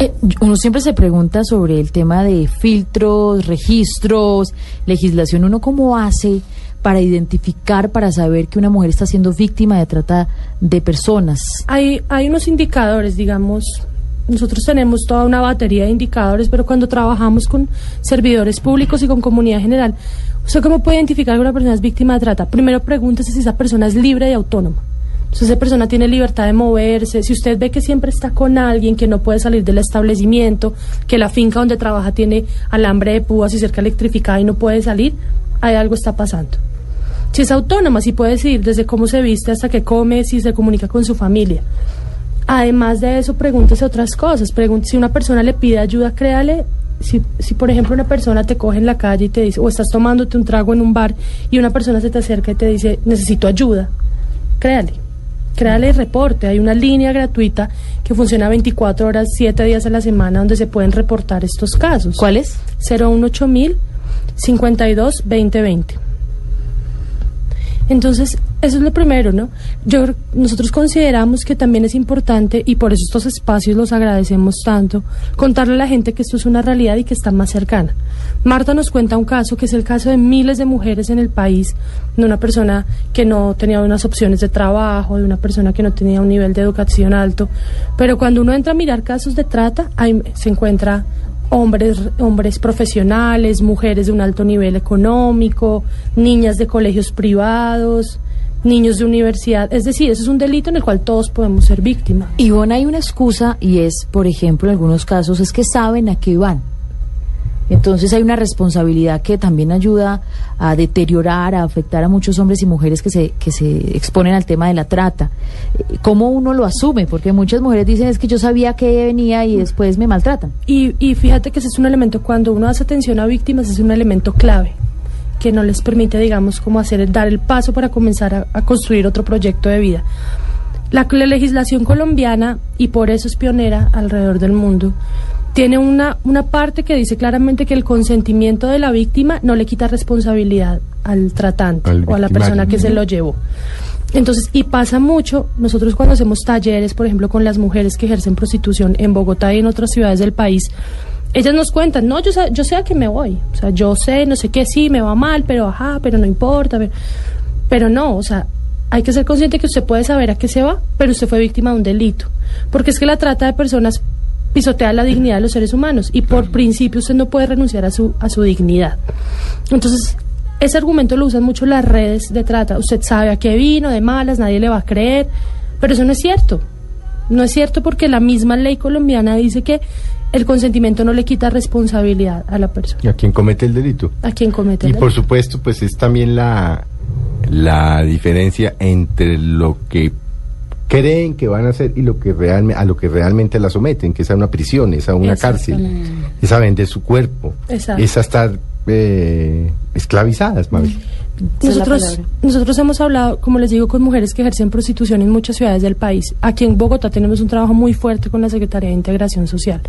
Eh, uno siempre se pregunta sobre el tema de filtros, registros, legislación. ¿Uno cómo hace para identificar, para saber que una mujer está siendo víctima de trata de personas? Hay, hay unos indicadores, digamos, nosotros tenemos toda una batería de indicadores, pero cuando trabajamos con servidores públicos y con comunidad general, ¿usted cómo puede identificar que una persona es víctima de trata? Primero pregúntese si esa persona es libre y autónoma. Si esa persona tiene libertad de moverse, si usted ve que siempre está con alguien, que no puede salir del establecimiento, que la finca donde trabaja tiene alambre de púas y cerca electrificada y no puede salir, hay algo está pasando. Si es autónoma, si puede decidir desde cómo se viste hasta que come, si se comunica con su familia. Además de eso, pregúntese otras cosas. Pregúntese si una persona le pide ayuda, créale. Si, si, por ejemplo, una persona te coge en la calle y te dice, o estás tomándote un trago en un bar y una persona se te acerca y te dice, necesito ayuda, créale créale reporte. Hay una línea gratuita que funciona 24 horas, 7 días a la semana, donde se pueden reportar estos casos. ¿Cuál es? 018 mil 52 2020. Entonces, eso es lo primero, ¿no? Yo, nosotros consideramos que también es importante, y por eso estos espacios los agradecemos tanto, contarle a la gente que esto es una realidad y que está más cercana. Marta nos cuenta un caso que es el caso de miles de mujeres en el país, de una persona que no tenía unas opciones de trabajo, de una persona que no tenía un nivel de educación alto, pero cuando uno entra a mirar casos de trata, ahí se encuentra hombres, hombres profesionales, mujeres de un alto nivel económico, niñas de colegios privados, niños de universidad. Es decir, eso es un delito en el cual todos podemos ser víctimas. Y bueno, hay una excusa y es, por ejemplo, en algunos casos es que saben a qué van. Entonces hay una responsabilidad que también ayuda a deteriorar, a afectar a muchos hombres y mujeres que se, que se exponen al tema de la trata. ¿Cómo uno lo asume? Porque muchas mujeres dicen es que yo sabía que venía y después me maltratan. Y, y fíjate que ese es un elemento, cuando uno hace atención a víctimas, es un elemento clave que no les permite, digamos, como hacer, dar el paso para comenzar a, a construir otro proyecto de vida. La, la legislación colombiana, y por eso es pionera alrededor del mundo, tiene una, una parte que dice claramente que el consentimiento de la víctima no le quita responsabilidad al tratante Al o a la persona que se lo llevó. Entonces, y pasa mucho, nosotros cuando hacemos talleres, por ejemplo, con las mujeres que ejercen prostitución en Bogotá y en otras ciudades del país, ellas nos cuentan, no, yo, yo sé a qué me voy, o sea, yo sé, no sé qué, sí, me va mal, pero ajá, pero no importa, pero, pero no, o sea, hay que ser consciente que usted puede saber a qué se va, pero usted fue víctima de un delito, porque es que la trata de personas pisotea la dignidad de los seres humanos y por principio usted no puede renunciar a su, a su dignidad. Entonces, ese argumento lo usan mucho las redes de trata. Usted sabe a qué vino, de malas, nadie le va a creer, pero eso no es cierto. No es cierto porque la misma ley colombiana dice que el consentimiento no le quita responsabilidad a la persona, ¿Y a quien comete el delito? a quien comete Y el por delito. supuesto, pues es también la, la diferencia entre lo que creen que van a hacer y lo que realmente a lo que realmente la someten, que es a una prisión, es a una cárcel, es a vender su cuerpo, Exacto. es a estar eh, esclavizadas, Mabel. Nosotros, nosotros hemos hablado, como les digo, con mujeres que ejercen prostitución en muchas ciudades del país. Aquí en Bogotá tenemos un trabajo muy fuerte con la Secretaría de Integración Social.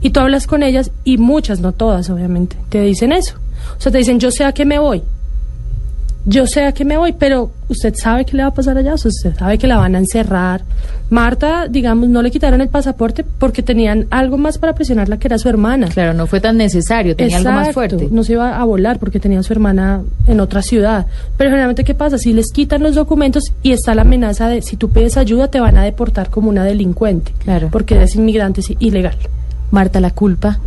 Y tú hablas con ellas, y muchas, no todas, obviamente, te dicen eso. O sea, te dicen, yo sé a qué me voy. Yo sé a qué me voy, pero usted sabe qué le va a pasar allá, usted sabe que la van a encerrar. Marta, digamos, no le quitaron el pasaporte porque tenían algo más para presionarla que era su hermana. Claro, no fue tan necesario, tenía algo más fuerte. No se iba a volar porque tenía a su hermana en otra ciudad. Pero generalmente, ¿qué pasa? Si les quitan los documentos y está la amenaza de si tú pides ayuda, te van a deportar como una delincuente. Claro. Porque eres inmigrante es ilegal. Marta, la culpa.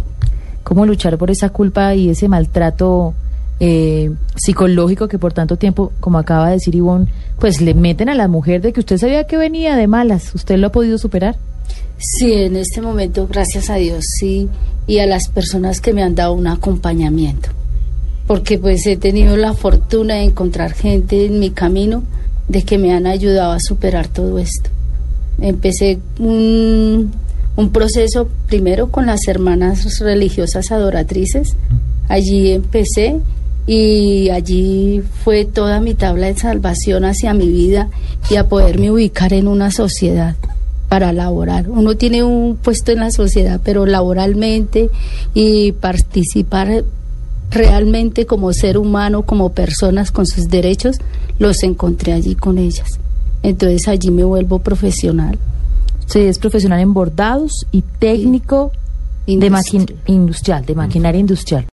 ¿Cómo luchar por esa culpa y ese maltrato eh, psicológico que por tanto tiempo, como acaba de decir Ivonne, pues le meten a la mujer de que usted sabía que venía de malas? ¿Usted lo ha podido superar? Sí, en este momento, gracias a Dios, sí, y a las personas que me han dado un acompañamiento, porque pues he tenido la fortuna de encontrar gente en mi camino de que me han ayudado a superar todo esto. Empecé un, un proceso primero con las hermanas religiosas adoratrices. Allí empecé y allí fue toda mi tabla de salvación hacia mi vida y a poderme ubicar en una sociedad para laborar. Uno tiene un puesto en la sociedad, pero laboralmente y participar realmente como ser humano, como personas con sus derechos, los encontré allí con ellas. Entonces allí me vuelvo profesional. Se es profesional en bordados y técnico industrial, de maquinaria industrial.